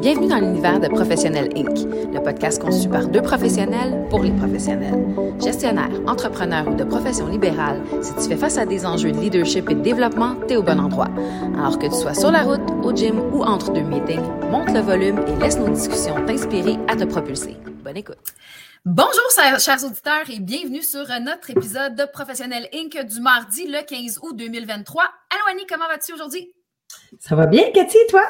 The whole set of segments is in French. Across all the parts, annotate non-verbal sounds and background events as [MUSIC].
Bienvenue dans l'univers de Professionnel Inc., le podcast conçu par deux professionnels pour les professionnels. Gestionnaire, entrepreneur ou de profession libérale, si tu fais face à des enjeux de leadership et de développement, t'es au bon endroit. Alors que tu sois sur la route, au gym ou entre deux meetings, monte le volume et laisse nos discussions t'inspirer à te propulser. Bonne écoute. Bonjour, chers auditeurs, et bienvenue sur notre épisode de Professionnel Inc. du mardi le 15 août 2023. Allô Annie, comment vas-tu aujourd'hui? Ça va bien, Cathy, toi?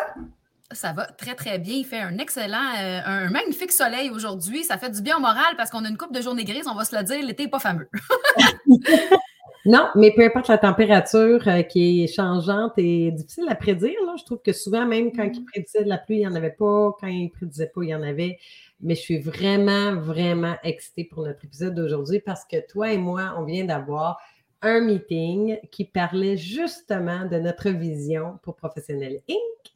Ça va très, très bien. Il fait un excellent, euh, un magnifique soleil aujourd'hui. Ça fait du bien au moral parce qu'on a une coupe de journée grise, on va se le dire, l'été n'est pas fameux. [LAUGHS] [LAUGHS] non, mais peu importe la température euh, qui est changeante et difficile à prédire, je trouve que souvent, même quand il mm. prédisait de la pluie, il n'y en avait pas. Quand il prédisait pas, il y en avait. Mais je suis vraiment, vraiment excitée pour notre épisode d'aujourd'hui parce que toi et moi, on vient d'avoir un meeting qui parlait justement de notre vision pour Professionnel Inc.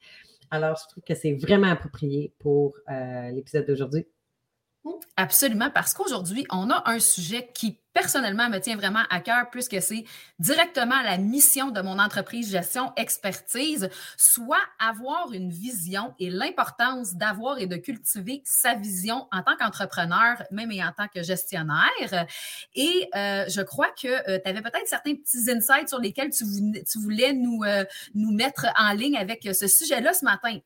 Alors, je trouve que c'est vraiment approprié pour euh, l'épisode d'aujourd'hui. Absolument, parce qu'aujourd'hui, on a un sujet qui personnellement me tient vraiment à cœur puisque c'est directement la mission de mon entreprise gestion expertise, soit avoir une vision et l'importance d'avoir et de cultiver sa vision en tant qu'entrepreneur, même et en tant que gestionnaire. Et euh, je crois que euh, tu avais peut-être certains petits insights sur lesquels tu, voulais nous, nous mettre en ligne avec ce sujet-là ce matin.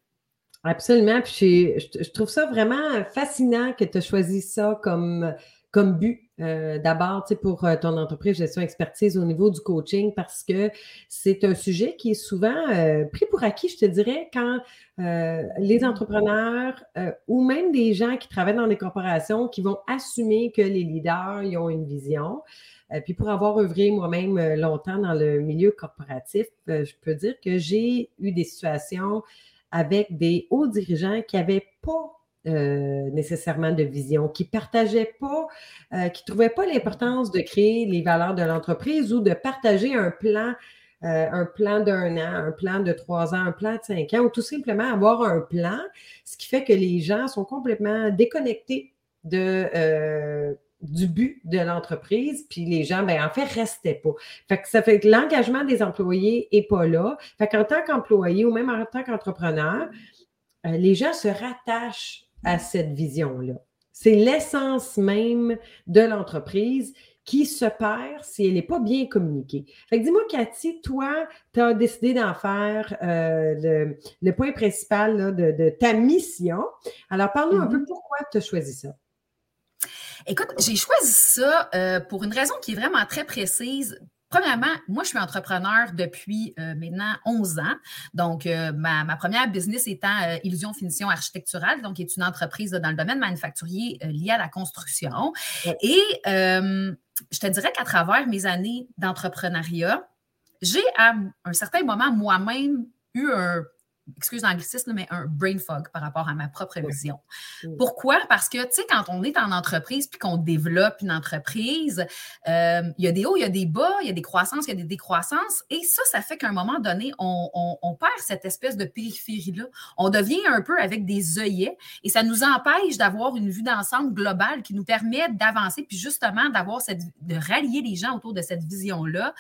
Absolument. Puis je, trouve ça vraiment fascinant que tu as choisi ça comme, comme but. Euh, d'abord, pour euh, ton entreprise gestion expertise au niveau du coaching, parce que c'est un sujet qui est souvent euh, pris pour acquis, je te dirais, quand les entrepreneurs ou même des gens qui travaillent dans des corporations qui vont assumer que les leaders ont une vision. puis pour avoir œuvré moi-même longtemps dans le milieu corporatif, je peux dire que j'ai eu des situations avec des hauts dirigeants qui n'avaient pas euh, nécessairement de vision, qui ne partageaient pas, euh, qui ne trouvaient pas l'importance de créer les valeurs de l'entreprise ou de partager un plan, euh, un plan d'un an, un plan de trois ans, un plan de cinq ans, ou tout simplement avoir un plan, ce qui fait que les gens sont complètement déconnectés de du but de l'entreprise, puis les gens, ben, en fait, restaient pas. Fait que ça fait que l'engagement des employés n'est pas là. Fait qu'en tant qu'employé ou même en tant qu'entrepreneur, euh, les gens se rattachent à cette vision-là. C'est l'essence même de l'entreprise qui se perd si elle n'est pas bien communiquée. Fait que dis-moi, Cathy, toi, tu as décidé d'en faire euh, le, point principal de, ta mission. Alors, parle-nous un peu mm-hmm. pourquoi tu as choisi ça. Écoute, j'ai choisi ça euh, pour une raison qui est vraiment très précise. Premièrement, moi, je suis entrepreneur depuis euh, maintenant 11 ans. Donc, euh, ma, première business étant Illusion Finition Architecturale, donc qui est une entreprise dans le domaine manufacturier liée à la construction. Et je te dirais qu'à travers mes années d'entrepreneuriat, j'ai à un certain moment moi-même eu un excuse l'anglicisme, mais un brain fog par rapport à ma propre vision. Pourquoi? Parce que, tu sais, quand on est en entreprise puis qu'on développe une entreprise, euh, il y a des hauts, il y a des bas, il y a des croissances, il y a des décroissances. Et ça, ça fait qu'à un moment donné, on, perd cette espèce de périphérie-là. On devient un peu avec des œillets et ça nous empêche d'avoir une vue d'ensemble globale qui nous permet d'avancer puis justement d'avoir cette, de rallier les gens autour de cette vision-là.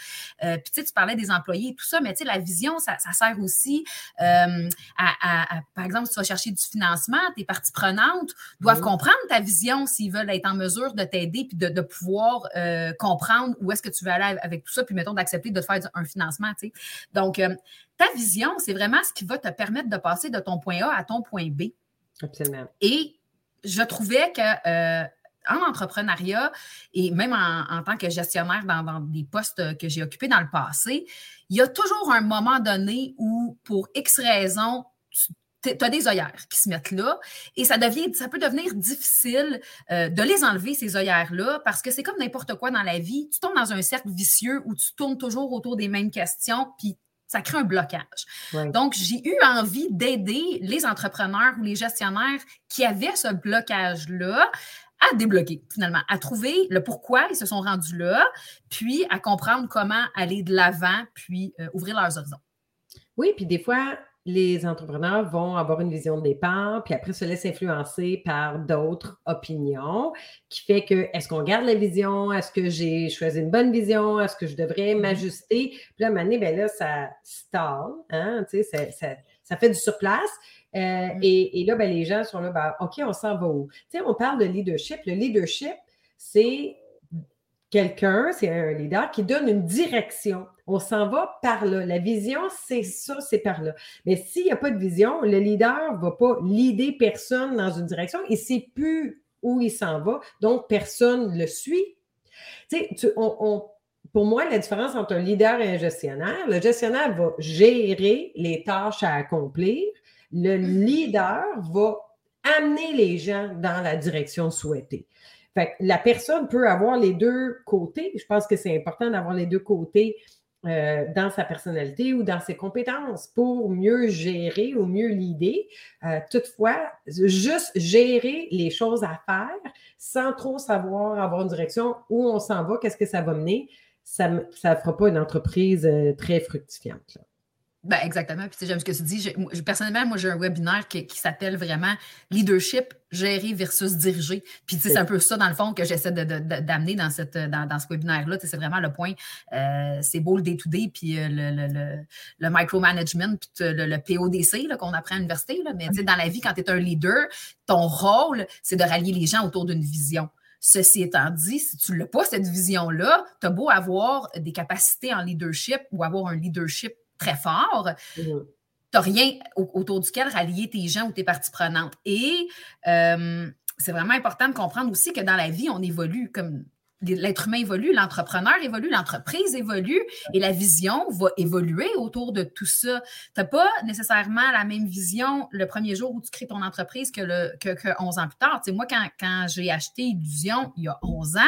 Euh, puis, tu sais, tu parlais des employés et tout ça, mais tu sais, la vision, ça, sert aussi. Euh, euh, par exemple, si tu vas chercher du financement, tes parties prenantes doivent comprendre ta vision s'ils veulent être en mesure de t'aider puis de, pouvoir euh, comprendre où est-ce que tu veux aller avec tout ça, puis mettons d'accepter de te faire un financement. Donc, euh, ta vision, c'est vraiment ce qui va te permettre de passer de ton point A à ton point B. Absolument. Et je trouvais que en entrepreneuriat et même en, tant que gestionnaire dans, des postes que j'ai occupés dans le passé, il y a toujours un moment donné où, pour X raisons, tu as des œillères qui se mettent là et ça devient, ça peut devenir difficile euh, de les enlever, ces œillères-là, parce que c'est comme n'importe quoi dans la vie. Tu tombes dans un cercle vicieux où tu tournes toujours autour des mêmes questions, puis ça crée un blocage. Donc, j'ai eu envie d'aider les entrepreneurs ou les gestionnaires qui avaient ce blocage-là à débloquer, finalement, à trouver le pourquoi ils se sont rendus là, puis à comprendre comment aller de l'avant, puis euh, ouvrir leurs horizons. Oui, puis des fois, les entrepreneurs vont avoir une vision de départ, puis après se laissent influencer par d'autres opinions, qui fait que est-ce qu'on garde la vision? Est-ce que j'ai choisi une bonne vision? Est-ce que je devrais mm-hmm. m'ajuster? Puis là, à un moment donné, ben là, ça stall, hein? Tu sais, ça, ça fait du surplace. Euh, mm. et, là, ben, les gens sont là, ben, OK, on s'en va où? Tu sais, on parle de leadership. Le leadership, c'est quelqu'un, c'est un leader qui donne une direction. On s'en va par là. La vision, c'est ça, c'est par là. Mais s'il n'y a pas de vision, le leader ne va pas leader personne dans une direction. Il ne sait plus où il s'en va, donc personne ne le suit. Tu sais, pour moi, la différence entre un leader et un gestionnaire, le gestionnaire va gérer les tâches à accomplir. Le leader va amener les gens dans la direction souhaitée. Fait la personne peut avoir les deux côtés. Je pense que c'est important d'avoir les deux côtés euh, dans sa personnalité ou dans ses compétences pour mieux gérer ou mieux l'idée. Euh, toutefois, juste gérer les choses à faire sans trop savoir avoir une direction où on s'en va, qu'est-ce que ça va mener, ça ne fera pas une entreprise euh, très fructifiante. Ben exactement. Puis j'aime ce que tu dis. personnellement, moi, j'ai un webinaire qui, s'appelle vraiment Leadership, gérer versus diriger. Puis c'est un peu ça, dans le fond, que j'essaie d'amener dans, cette, dans, ce webinaire-là. C'est vraiment le point. Euh, c'est beau le day-to-day, puis euh, le, le, micromanagement, puis le, PODC qu'on apprend à l'université. Mais dans la vie, quand tu es un leader, ton rôle, c'est de rallier les gens autour d'une vision. Ceci étant dit, si tu n'as pas cette vision-là, tu as beau avoir des capacités en leadership ou avoir un leadership très fort. Mmh. Tu n'as rien autour duquel rallier tes gens ou tes parties prenantes. Et euh, c'est vraiment important de comprendre aussi que dans la vie, on évolue comme l'être humain évolue, l'entrepreneur évolue, l'entreprise évolue et la vision va évoluer autour de tout ça. Tu n'as pas nécessairement la même vision le premier jour où tu crées ton entreprise que, le, que, 11 ans plus tard. Moi, quand, quand j'ai acheté Illusion il y a 11 ans,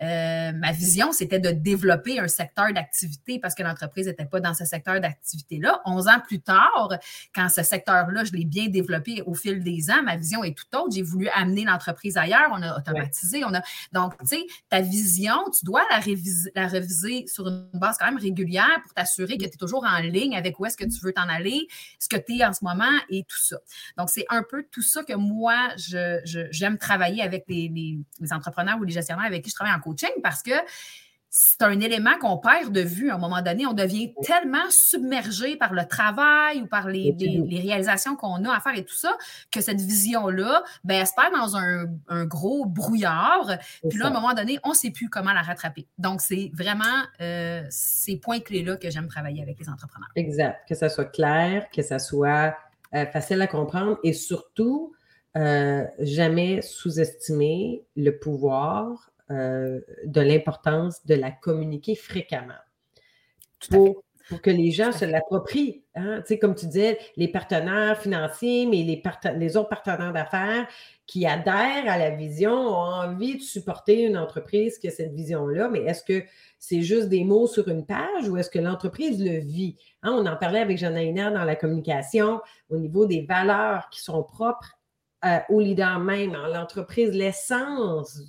euh, ma vision, c'était de développer un secteur d'activité parce que l'entreprise n'était pas dans ce secteur d'activité-là. 11 ans plus tard, quand ce secteur-là, je l'ai bien développé au fil des ans, ma vision est tout autre. J'ai voulu amener l'entreprise ailleurs. On a automatisé. On a... Donc, tu sais, ta vision, tu dois la réviser, la réviser sur une base quand même régulière pour t'assurer que tu es toujours en ligne avec où est-ce que tu veux t'en aller, ce que tu es en ce moment et tout ça. Donc, c'est un peu tout ça que moi, j'aime je, travailler avec les, les, entrepreneurs ou les gestionnaires avec qui je travaille en coaching parce que c'est un élément qu'on perd de vue à un moment donné. On devient tellement submergé par le travail ou par les, réalisations qu'on a à faire et tout ça que cette vision-là, ben, elle se perd dans un, gros brouillard. Puis là, à un moment donné, on ne sait plus comment la rattraper. Donc, c'est vraiment euh, ces points clés-là que j'aime travailler avec les entrepreneurs. Exact. Que ça soit clair, que ça soit euh, facile à comprendre et surtout, euh, jamais sous-estimer le pouvoir euh, de l'importance de la communiquer fréquemment pour, que les gens se l'approprient. Hein. Tu sais, comme tu disais, les partenaires financiers, mais les, les autres partenaires d'affaires qui adhèrent à la vision ont envie de supporter une entreprise qui a cette vision-là, mais est-ce que c'est juste des mots sur une page ou est-ce que l'entreprise le vit? Hein, on en parlait avec Jeanne dans la communication au niveau des valeurs qui sont propres euh, au leader même, l'entreprise, l'essence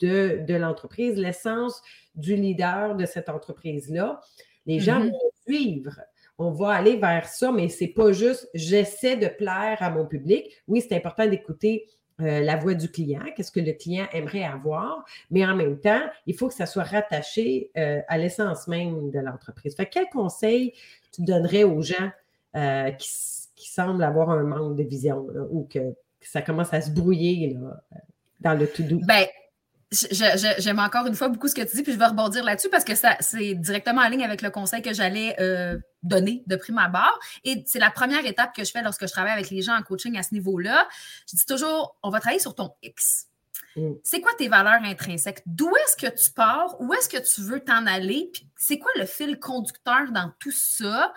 de, de l'entreprise, l'essence du leader de cette entreprise-là. Les gens mm-hmm. vont suivre. On va aller vers ça, mais ce n'est pas juste j'essaie de plaire à mon public. Oui, c'est important d'écouter euh, la voix du client, qu'est-ce que le client aimerait avoir, mais en même temps, il faut que ça soit rattaché euh, à l'essence même de l'entreprise. Fait quel conseil tu donnerais aux gens qui, qui, semblent avoir un manque de vision ou que ça commence à se brouiller là, dans le tout doux. Ben, J'aime encore une fois beaucoup ce que tu dis, puis je vais rebondir là-dessus parce que ça c'est directement en ligne avec le conseil que j'allais euh, donner de prime abord. Et c'est la première étape que je fais lorsque je travaille avec les gens en coaching à ce niveau-là. Je dis toujours, on va travailler sur ton X. Mm. C'est quoi tes valeurs intrinsèques? D'où est-ce que tu pars? Où est-ce que tu veux t'en aller? c'est quoi le fil conducteur dans tout ça?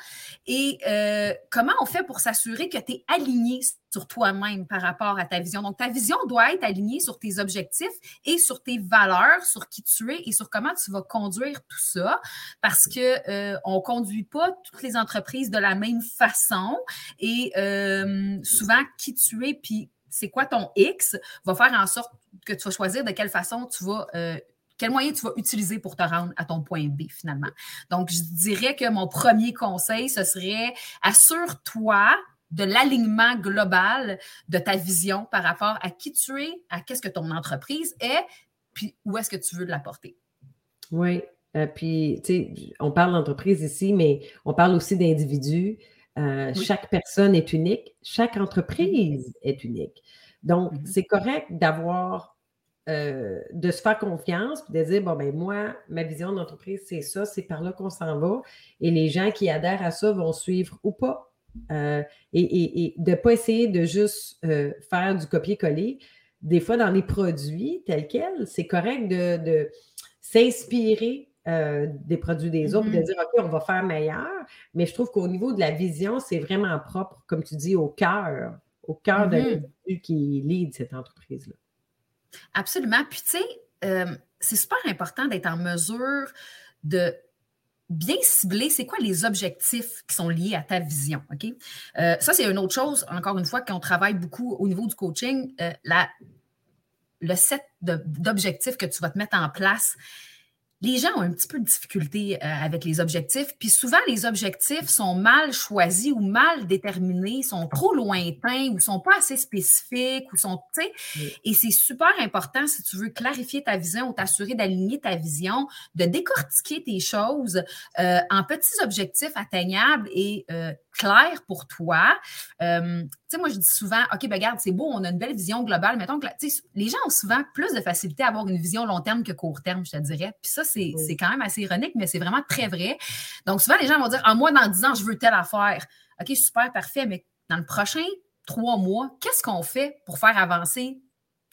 Et euh, comment on fait pour s'assurer que tu es aligné sur toi-même par rapport à ta vision? Donc, ta vision doit être alignée sur tes objectifs et sur tes valeurs, sur qui tu es et sur comment tu vas conduire tout ça. Parce que euh, on conduit pas toutes les entreprises de la même façon. Et euh, souvent, qui tu es, puis c'est quoi ton X, va faire en sorte que tu vas choisir de quelle façon tu vas euh, quel moyen tu vas utiliser pour te rendre à ton point B finalement. Donc, je dirais que mon premier conseil, ce serait assure-toi de l'alignement global de ta vision par rapport à qui tu es, à qu'est-ce que ton entreprise est, puis où est-ce que tu veux l'apporter. Oui, euh, puis, tu sais, on parle d'entreprise ici, mais on parle aussi d'individus. Euh, chaque personne est unique, chaque entreprise mm-hmm. est unique. Donc, mm-hmm. c'est correct d'avoir, euh, de se faire confiance, puis de dire, bon, ben moi, ma vision d'entreprise, c'est ça, c'est par là qu'on s'en va. Et les gens qui adhèrent à ça vont suivre ou pas. Euh, et, de ne pas essayer de juste faire du copier-coller. Des fois, dans les produits tels quels, c'est correct de s'inspirer euh, des produits des autres, de mm-hmm. dire, OK, on va faire meilleur. Mais je trouve qu'au niveau de la vision, c'est vraiment propre, comme tu dis, au cœur, au cœur de mm-hmm. l'individu qui lead cette entreprise-là. Absolument. Puis, tu sais, euh, c'est super important d'être en mesure de bien cibler c'est quoi les objectifs qui sont liés à ta vision. OK? Euh, ça, c'est une autre chose, encore une fois, qu'on travaille beaucoup au niveau du coaching. la, le set d'objectifs que tu vas te mettre en place, les gens ont un petit peu de difficulté euh, avec les objectifs. Puis souvent, les objectifs sont mal choisis ou mal déterminés, sont trop lointains ou sont pas assez spécifiques ou sont, tu sais, et c'est super important si tu veux clarifier ta vision ou t'assurer d'aligner ta vision, de décortiquer tes choses euh, en petits objectifs atteignables et euh, clair pour toi. Euh, tu sais, moi, je dis souvent, OK, ben regarde, c'est beau, on a une belle vision globale. Mettons que les gens ont souvent plus de facilité à avoir une vision long terme que court terme, je te dirais. Puis ça, c'est quand même assez ironique, mais c'est vraiment très vrai. Donc, souvent, les gens vont dire, ah, moi, dans 10 ans, je veux telle affaire. OK, super, parfait, mais dans le prochain trois mois, qu'est-ce qu'on fait pour faire avancer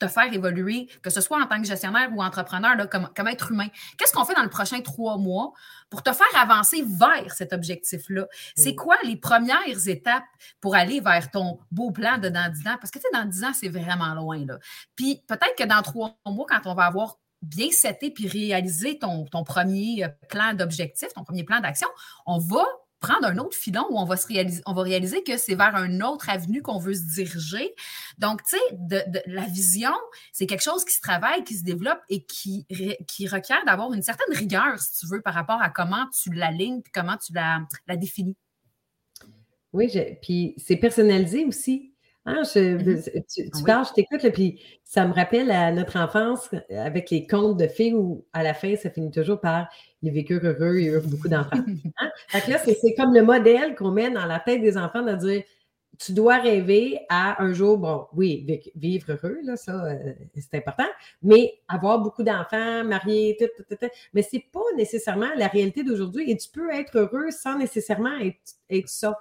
te faire évoluer, que ce soit en tant que gestionnaire ou entrepreneur, comme, comme être humain. Qu'est-ce qu'on fait dans le prochain trois mois pour te faire avancer vers cet objectif-là? C'est quoi les premières étapes pour aller vers ton beau plan de dans dix ans? Parce que tu sais, dans dix ans, c'est vraiment loin. Là. Puis peut-être que dans trois mois, quand on va avoir bien seté puis réalisé ton, ton premier plan d'objectif, ton premier plan d'action, on va prendre un autre filon où on va, se réaliser, on va réaliser que c'est vers un autre avenue qu'on veut se diriger. Donc, tu sais, de, la vision, c'est quelque chose qui se travaille, qui se développe et qui, qui requiert d'avoir une certaine rigueur, si tu veux, par rapport à comment tu l'alignes et comment tu la, la définis. Oui, puis c'est personnalisé aussi. Hein, mm-hmm. tu, parles, je t'écoute, puis ça me rappelle à notre enfance avec les contes de filles où à la fin, ça finit toujours par les vécurent heureux et eurent beaucoup d'enfants. Hein? Fait que là, c'est comme le modèle qu'on met dans la tête des enfants de dire tu dois rêver à un jour, bon, oui, vivre heureux, là, ça, euh, c'est important, mais avoir beaucoup d'enfants, mariés, tout, tout, tout, mais c'est pas nécessairement la réalité d'aujourd'hui et tu peux être heureux sans nécessairement être, être ça.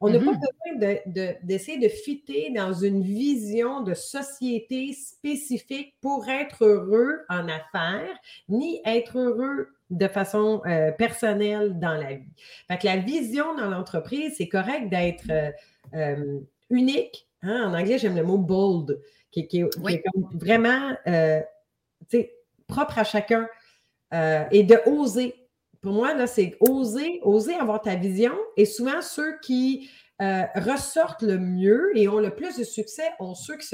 On n'a pas mm-hmm. besoin d'essayer de, de, fitter dans une vision de société spécifique pour être heureux en affaires, ni être heureux de façon euh, personnelle dans la vie. Fait que la vision dans l'entreprise, c'est correct d'être euh, euh, unique. Hein? En anglais, j'aime le mot bold, qui, est vraiment propre à chacun et de oser pour moi, c'est oser, oser avoir ta vision. Et souvent, ceux qui euh, ressortent le mieux et ont le plus de succès ont ceux qui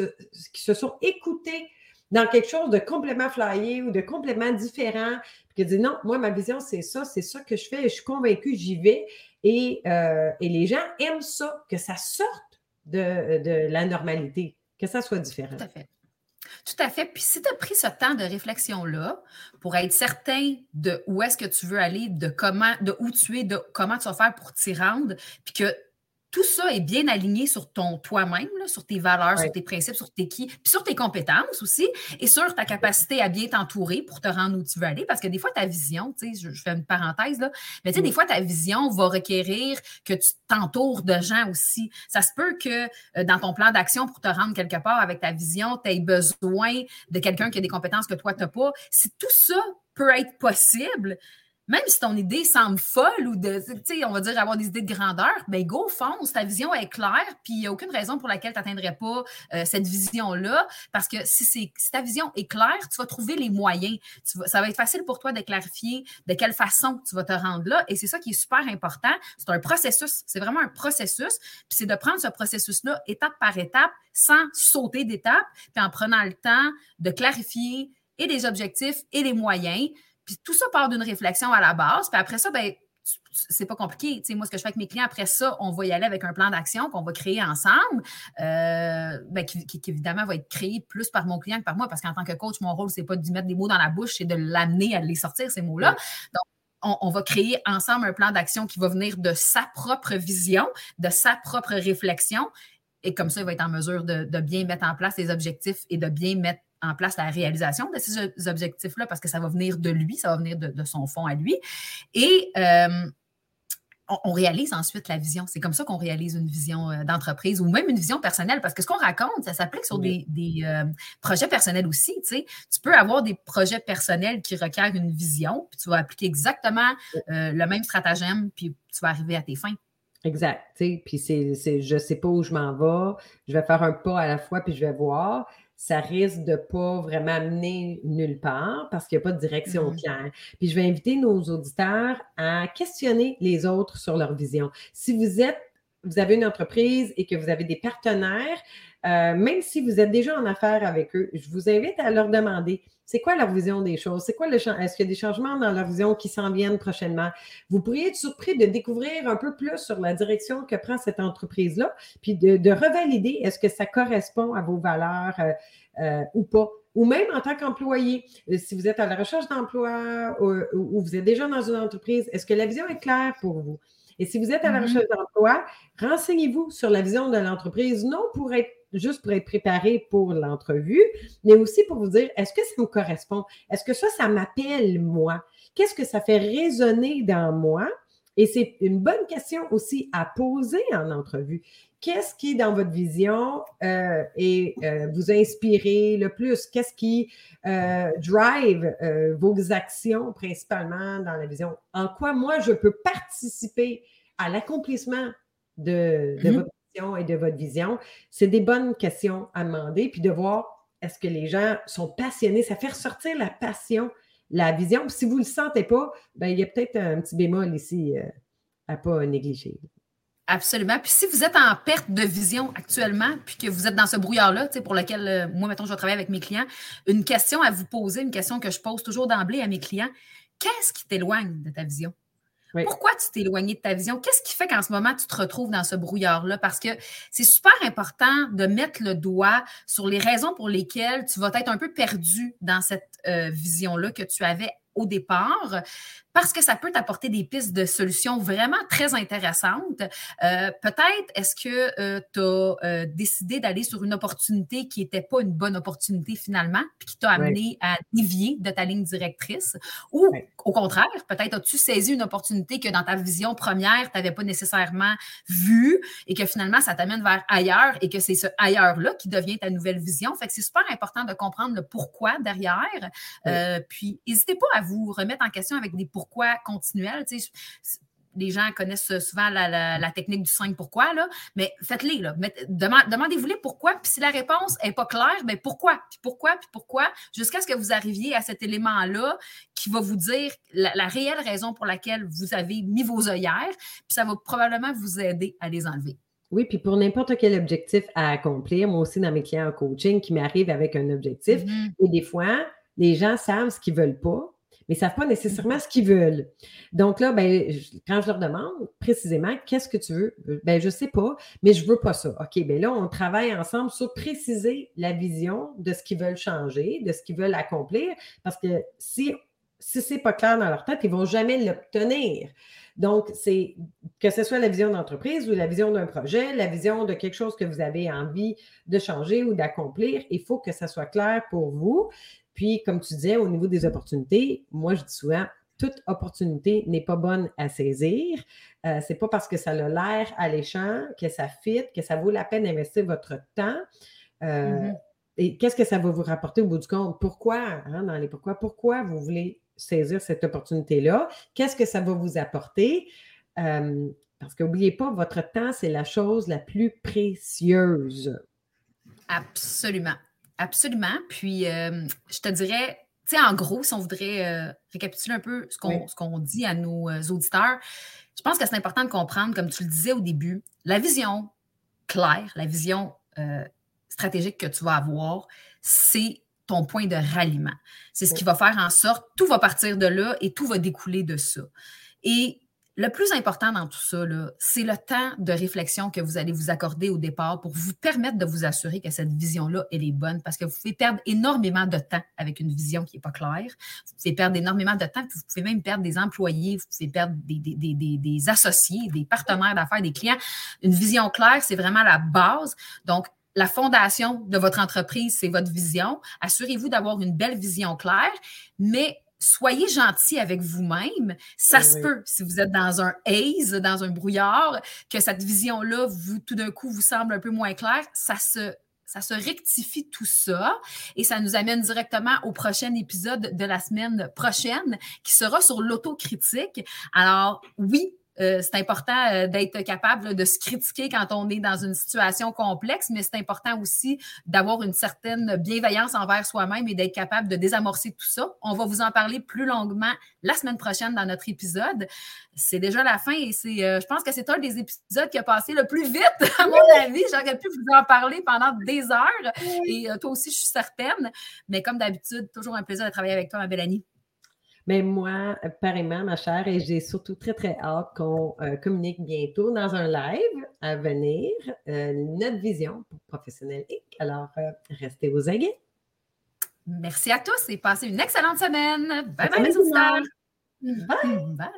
se, sont écoutés dans quelque chose de complètement flyé ou de complètement différent, puis qui disent non, moi, ma vision, c'est ça, c'est ça que je fais, je suis convaincue, j'y vais. Et, euh, et, les gens aiment ça, que ça sorte de, de la normalité, que ça soit différent. Tout à fait. Tout à fait. Puis si tu as pris ce temps de réflexion-là pour être certain de où est-ce que tu veux aller, de comment, de où tu es, de comment tu vas faire pour t'y rendre, puis que tout ça est bien aligné sur ton toi-même, sur tes valeurs, sur tes principes, sur tes qui, puis sur tes compétences aussi, et sur ta capacité à bien t'entourer pour te rendre où tu veux aller. Parce que des fois, ta vision, tu sais, je, fais une parenthèse là, mais tu sais, des fois, ta vision va requérir que tu t'entoures de gens aussi. Ça se peut que euh, dans ton plan d'action pour te rendre quelque part avec ta vision, tu aies besoin de quelqu'un qui a des compétences que toi, tu n'as pas. Si tout ça peut être possible, même si ton idée semble folle ou de, tu on va dire avoir des idées de grandeur, ben go fonce, ta vision est claire, puis il n'y a aucune raison pour laquelle tu n'atteindrais pas euh, cette vision-là, parce que si, si, ta vision est claire, tu vas trouver les moyens. ça va être facile pour toi de clarifier de quelle façon tu vas te rendre là, et c'est ça qui est super important. C'est un processus, c'est vraiment un processus, puis c'est de prendre ce processus-là étape par étape, sans sauter d'étape, puis en prenant le temps de clarifier et des objectifs et les moyens, puis tout ça part d'une réflexion à la base. Puis après ça, ben, c'est pas compliqué. Tu sais, moi, ce que je fais avec mes clients, après ça, on va y aller avec un plan d'action qu'on va créer ensemble, euh, ben, qui, évidemment va être créé plus par mon client que par moi, parce qu'en tant que coach, mon rôle, c'est pas de lui mettre des mots dans la bouche, c'est de l'amener à les sortir, ces mots-là. Donc, on, va créer ensemble un plan d'action qui va venir de sa propre vision, de sa propre réflexion. Et comme ça, il va être en mesure de, bien mettre en place les objectifs et de bien mettre en place la réalisation de ces objectifs-là parce que ça va venir de lui, ça va venir de, son fond à lui. Et euh, on, réalise ensuite la vision. C'est comme ça qu'on réalise une vision euh, d'entreprise ou même une vision personnelle, parce que ce qu'on raconte, ça s'applique sur des, euh, projets personnels aussi. Tu, tu peux avoir des projets personnels qui requièrent une vision, puis tu vas appliquer exactement le même stratagème, puis tu vas arriver à tes fins. Exact. Puis c'est, je ne sais pas où je m'en vais, je vais faire un pas à la fois, puis je vais voir ça risque de pas vraiment mener nulle part parce qu'il n'y a pas de direction mmh claire. Puis je vais inviter nos auditeurs à questionner les autres sur leur vision. Si vous êtes, vous avez une entreprise et que vous avez des partenaires, euh, même si vous êtes déjà en affaires avec eux, je vous invite à leur demander c'est quoi leur vision des choses? C'est quoi le Est-ce qu'il y a des changements dans leur vision qui s'en viennent prochainement? Vous pourriez être surpris de découvrir un peu plus sur la direction que prend cette entreprise-là, puis de, revalider est-ce que ça correspond à vos valeurs euh, euh, ou pas. Ou même en tant qu'employé, si vous êtes à la recherche d'emploi ou, ou, vous êtes déjà dans une entreprise, est-ce que la vision est claire pour vous? Et si vous êtes à la mm-hmm. recherche d'emploi, renseignez-vous sur la vision de l'entreprise, non pour être juste pour être préparé pour l'entrevue, mais aussi pour vous dire, est-ce que ça me correspond? Est-ce que ça, ça m'appelle moi? Qu'est-ce que ça fait résonner dans moi? Et c'est une bonne question aussi à poser en entrevue. Qu'est-ce qui, dans votre vision, euh, et euh, vous inspirez le plus? Qu'est-ce qui euh, drive vos actions principalement dans la vision? En quoi, moi, je peux participer à l'accomplissement de, de votre et de votre vision? C'est des bonnes questions à demander, puis de voir est-ce que les gens sont passionnés. Ça fait ressortir la passion, la vision. si vous ne le sentez pas, ben, il y a peut-être un petit bémol ici euh, à ne pas négliger. Absolument. Puis si vous êtes en perte de vision actuellement, puis que vous êtes dans ce brouillard-là, pour lequel euh, moi, mettons, je vais travailler avec mes clients, une question à vous poser, une question que je pose toujours d'emblée à mes clients, qu'est-ce qui t'éloigne de ta vision? Pourquoi tu t'es éloigné de ta vision? Qu'est-ce qui fait qu'en ce moment, tu te retrouves dans ce brouillard-là? Parce que c'est super important de mettre le doigt sur les raisons pour lesquelles tu vas être un peu perdu dans cette euh, vision-là que tu avais au départ parce que ça peut t'apporter des pistes de solutions vraiment très intéressantes. Euh, peut-être est-ce que euh, tu as euh, décidé d'aller sur une opportunité qui n'était pas une bonne opportunité finalement, puis qui t'a amené à dévier de ta ligne directrice, ou au contraire, peut-être as-tu saisi une opportunité que dans ta vision première, tu n'avais pas nécessairement vue et que finalement, ça t'amène vers ailleurs et que c'est ce ailleurs-là qui devient ta nouvelle vision? Fait que c'est super important de comprendre le pourquoi derrière. puis, n'hésitez pas à vous remettre en question avec des pourquoi pourquoi continuel. les gens connaissent souvent la, technique du 5 pourquoi, là, mais faites-les. demandez-vous les pourquoi. Puis si la réponse n'est pas claire, bien pourquoi? Puis pourquoi? Puis pourquoi? Jusqu'à ce que vous arriviez à cet élément-là qui va vous dire la, réelle raison pour laquelle vous avez mis vos œillères. Puis ça va probablement vous aider à les enlever. Oui, puis pour n'importe quel objectif à accomplir, moi aussi dans mes clients en coaching qui m'arrivent avec un objectif, mm-hmm. et des fois, les gens savent ce qu'ils ne veulent pas, mais ils ne savent pas nécessairement ce qu'ils veulent. Donc là, ben, quand je leur demande précisément qu'est-ce que tu veux, ben, je ne sais pas, mais je ne veux pas ça. OK, bien là, on travaille ensemble sur préciser la vision de ce qu'ils veulent changer, de ce qu'ils veulent accomplir, parce que si, si ce n'est pas clair dans leur tête, ils ne vont jamais l'obtenir. Donc, c'est que ce soit la vision d'entreprise ou la vision d'un projet, la vision de quelque chose que vous avez envie de changer ou d'accomplir, il faut que ça soit clair pour vous. Puis, comme tu disais, au niveau des opportunités, moi, je dis souvent, toute opportunité n'est pas bonne à saisir. Euh, Ce n'est pas parce que ça a l'air alléchant, que ça fit, que ça vaut la peine d'investir votre temps. Euh, mm-hmm. Et qu'est-ce que ça va vous rapporter au bout du compte? Pourquoi, hein, dans les pourquoi, pourquoi vous voulez saisir cette opportunité-là? Qu'est-ce que ça va vous apporter? Euh, parce qu'oubliez pas, votre temps, c'est la chose la plus précieuse. Absolument. Absolument. Puis, euh, je te dirais, tu sais, en gros, si on voudrait euh, récapituler un peu ce qu'on dit à nos euh, auditeurs, je pense que c'est important de comprendre, comme tu le disais au début, la vision claire, la vision stratégique que tu vas avoir, c'est ton point de ralliement. C'est ce qui va faire en sorte, tout va partir de là et tout va découler de ça. Et le plus important dans tout ça, c'est le temps de réflexion que vous allez vous accorder au départ pour vous permettre de vous assurer que cette vision-là, elle est bonne parce que vous pouvez perdre énormément de temps avec une vision qui n'est pas claire. Vous pouvez perdre énormément de temps, vous pouvez même perdre des employés, vous pouvez perdre des, des associés, des partenaires d'affaires, des clients. Une vision claire, c'est vraiment la base. Donc, la fondation de votre entreprise, c'est votre vision. Assurez-vous d'avoir une belle vision claire, mais soyez gentil avec vous-même. Ça se peut, si vous êtes dans un haze, dans un brouillard, que cette vision-là, vous, tout d'un coup, vous semble un peu moins claire, ça se ça se rectifie tout ça et ça nous amène directement au prochain épisode de la semaine prochaine qui sera sur l'autocritique. Alors oui, euh, c'est important euh, d'être capable de se critiquer quand on est dans une situation complexe, mais c'est important aussi d'avoir une certaine bienveillance envers soi-même et d'être capable de désamorcer tout ça. On va vous en parler plus longuement la semaine prochaine dans notre épisode. C'est déjà la fin et c'est, euh, je pense que c'est un des épisodes qui a passé le plus vite, [LAUGHS] à mon avis. J'aurais pu vous en parler pendant des heures et toi aussi, je suis certaine. Mais comme d'habitude, toujours un plaisir de travailler avec toi, ma belle Annie. Mais moi, pareillement, ma chère, et j'ai surtout très, très hâte qu'on euh, communique bientôt dans un live à venir, euh, notre vision pour Professionnel Inc. Alors, euh, restez aux aguets. Merci à tous et passez une excellente semaine. Bye bye, mes auditeurs. Bye. Bye.